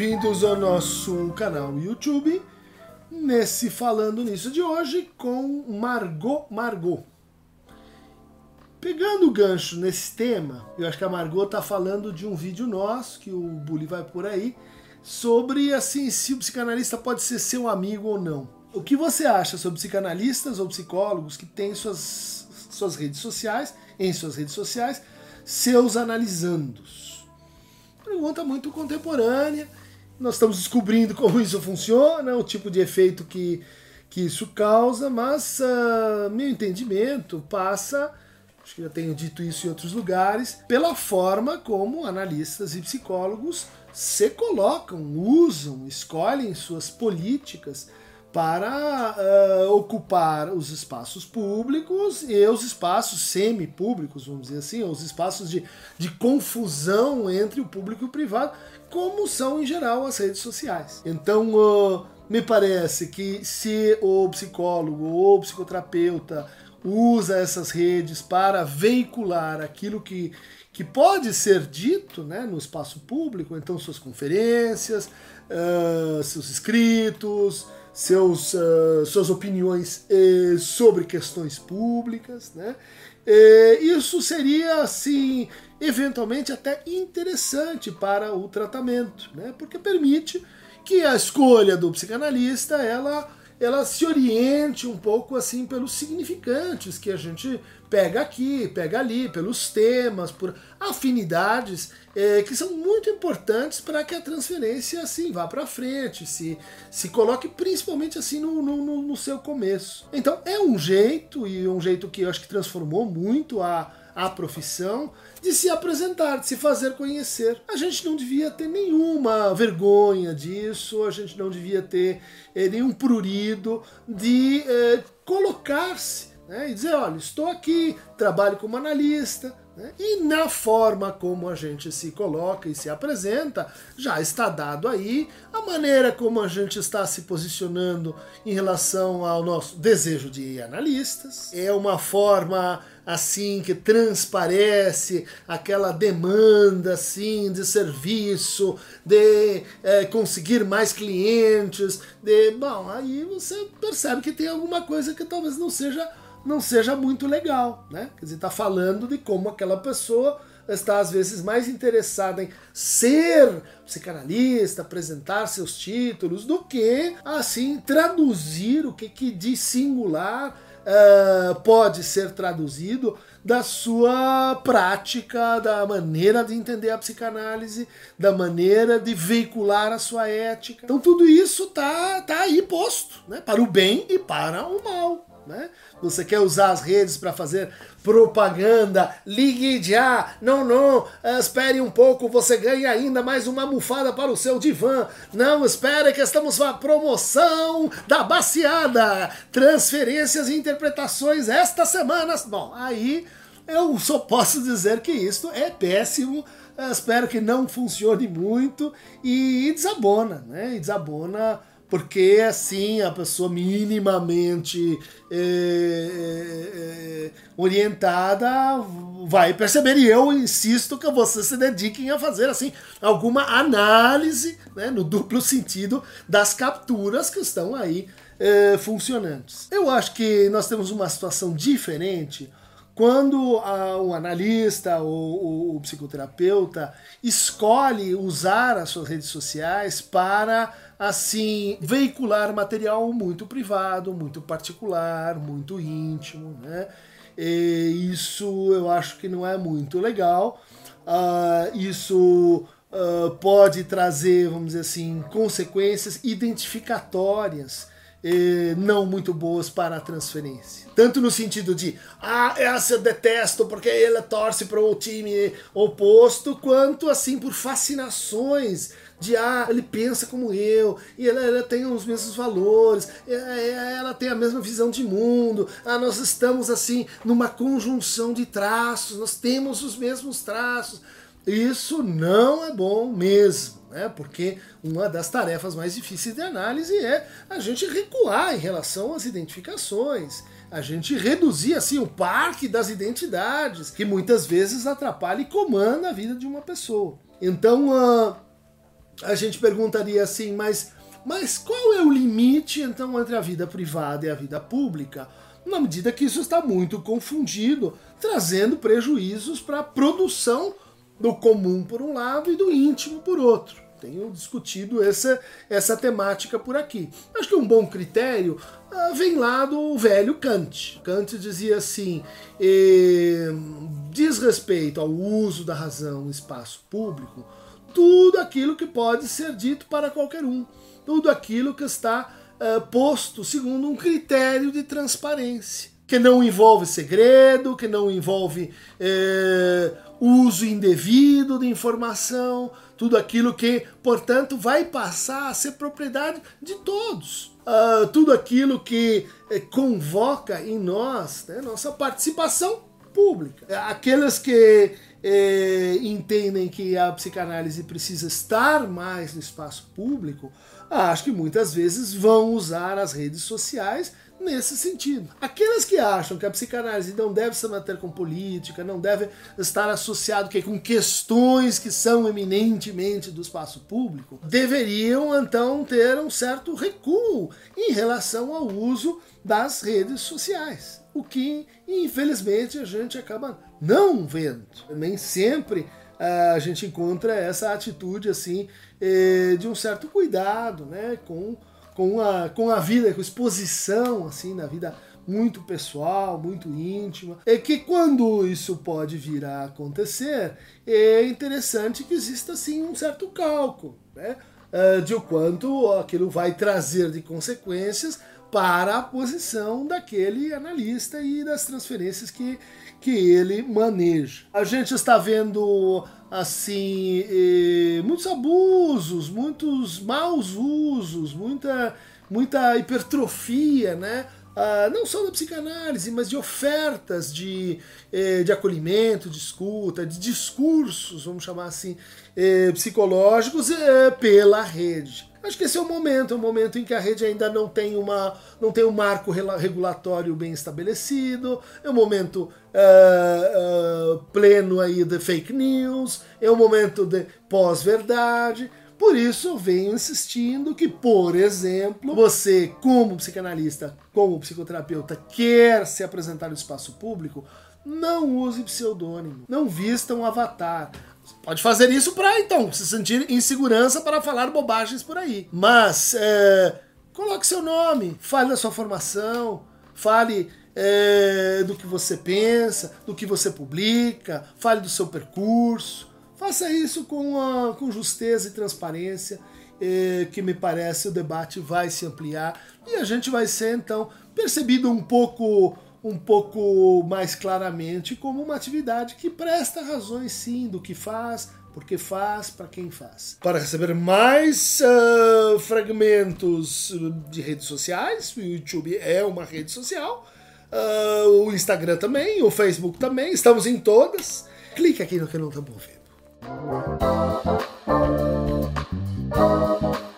Bem-vindos ao nosso canal YouTube, nesse Falando Nisso de hoje com Margot Margot. Pegando o gancho nesse tema, eu acho que a Margot tá falando de um vídeo nosso, que o Bully vai por aí, sobre assim, se o psicanalista pode ser seu amigo ou não. O que você acha sobre psicanalistas ou psicólogos que têm suas, suas redes sociais, em suas redes sociais, seus analisandos? Pergunta muito contemporânea. Nós estamos descobrindo como isso funciona, o tipo de efeito que, que isso causa, mas uh, meu entendimento passa acho que já tenho dito isso em outros lugares, pela forma como analistas e psicólogos se colocam, usam, escolhem suas políticas para uh, ocupar os espaços públicos e os espaços semi-públicos, vamos dizer assim, os espaços de, de confusão entre o público e o privado, como são em geral as redes sociais. Então, uh, me parece que se o psicólogo ou psicoterapeuta usa essas redes para veicular aquilo que, que pode ser dito né, no espaço público, então suas conferências, uh, seus escritos, seus, uh, suas opiniões uh, sobre questões públicas. Né? isso seria, assim, eventualmente até interessante para o tratamento, né? porque permite que a escolha do psicanalista ela ela se oriente um pouco assim pelos significantes que a gente pega aqui, pega ali, pelos temas, por afinidades é, que são muito importantes para que a transferência assim vá para frente, se, se coloque principalmente assim no, no, no seu começo. Então é um jeito, e um jeito que eu acho que transformou muito a, a profissão, de se apresentar, de se fazer conhecer. A gente não devia ter nenhuma vergonha disso, a gente não devia ter eh, nenhum prurido de eh, colocar-se né, e dizer: olha, estou aqui, trabalho como analista, né? E na forma como a gente se coloca e se apresenta, já está dado aí a maneira como a gente está se posicionando em relação ao nosso desejo de analistas. É uma forma assim que transparece aquela demanda assim de serviço, de é, conseguir mais clientes, de bom, aí você percebe que tem alguma coisa que talvez não seja não seja muito legal, né? Quer dizer, está falando de como aquela pessoa está às vezes mais interessada em ser psicanalista, apresentar seus títulos, do que assim traduzir o que, que de singular uh, pode ser traduzido da sua prática, da maneira de entender a psicanálise, da maneira de veicular a sua ética. Então tudo isso tá, tá aí posto, né? Para o bem e para o mal. Né? Você quer usar as redes para fazer propaganda? Ligue já! Não, não! Espere um pouco, você ganha ainda mais uma almofada para o seu divã. Não, espere que estamos com a promoção da baciada! Transferências e interpretações esta semana. Bom, aí eu só posso dizer que isto é péssimo. espero que não funcione muito e desabona, né? E desabona porque assim a pessoa minimamente é, é, orientada vai perceber e eu insisto que vocês se dediquem a fazer assim alguma análise né, no duplo sentido das capturas que estão aí é, funcionantes. Eu acho que nós temos uma situação diferente quando a, o analista ou o psicoterapeuta escolhe usar as suas redes sociais para assim veicular material muito privado, muito particular, muito íntimo, né? E isso eu acho que não é muito legal. Uh, isso uh, pode trazer, vamos dizer assim, consequências identificatórias eh, não muito boas para a transferência. Tanto no sentido de, ah, essa eu detesto porque ele torce para o time oposto, quanto assim por fascinações de, ah, ele pensa como eu, e ela, ela tem os mesmos valores, ela tem a mesma visão de mundo, ah, nós estamos assim numa conjunção de traços, nós temos os mesmos traços. Isso não é bom mesmo né? porque uma das tarefas mais difíceis de análise é a gente recuar em relação às identificações, a gente reduzir assim o parque das identidades, que muitas vezes atrapalha e comanda a vida de uma pessoa. Então, uh, a gente perguntaria assim, mas, mas qual é o limite então entre a vida privada e a vida pública? Na medida que isso está muito confundido, trazendo prejuízos para a produção do comum por um lado e do íntimo por outro. Tenho discutido essa, essa temática por aqui. Acho que um bom critério ah, vem lá do velho Kant. Kant dizia assim: eh, diz respeito ao uso da razão no espaço público, tudo aquilo que pode ser dito para qualquer um, tudo aquilo que está uh, posto segundo um critério de transparência, que não envolve segredo, que não envolve uh, uso indevido de informação, tudo aquilo que, portanto, vai passar a ser propriedade de todos. Uh, tudo aquilo que uh, convoca em nós né, nossa participação pública. Aqueles que é, entendem que a psicanálise precisa estar mais no espaço público, acho que muitas vezes vão usar as redes sociais nesse sentido. Aqueles que acham que a psicanálise não deve se manter com política, não deve estar associado que, com questões que são eminentemente do espaço público, deveriam então ter um certo recuo em relação ao uso das redes sociais. O que, infelizmente, a gente acaba não vendo. Nem sempre a gente encontra essa atitude assim eh, de um certo cuidado, né, com, com, a, com a vida, com exposição assim na vida muito pessoal, muito íntima. É que quando isso pode vir a acontecer, é interessante que exista assim um certo cálculo, né, eh, de o quanto aquilo vai trazer de consequências para a posição daquele analista e das transferências que, que ele maneja. A gente está vendo assim muitos abusos, muitos maus usos, muita muita hipertrofia, né? Uh, não só da psicanálise, mas de ofertas de, eh, de acolhimento, de escuta, de discursos, vamos chamar assim, eh, psicológicos eh, pela rede. Acho que esse é o momento, é um momento em que a rede ainda não tem, uma, não tem um marco regulatório bem estabelecido, é um momento uh, uh, pleno aí de fake news, é um momento de pós-verdade. Por isso eu venho insistindo que, por exemplo, você, como psicanalista, como psicoterapeuta, quer se apresentar no espaço público, não use pseudônimo, não vista um avatar. Pode fazer isso para então se sentir em segurança para falar bobagens por aí. Mas é, coloque seu nome, fale da sua formação, fale é, do que você pensa, do que você publica, fale do seu percurso. Faça isso com, a, com justeza e transparência, é, que me parece o debate vai se ampliar e a gente vai ser então percebido um pouco um pouco mais claramente como uma atividade que presta razões sim do que faz, porque faz, para quem faz. Para receber mais uh, fragmentos de redes sociais, o YouTube é uma rede social, uh, o Instagram também, o Facebook também, estamos em todas. Clique aqui no que não está movendo.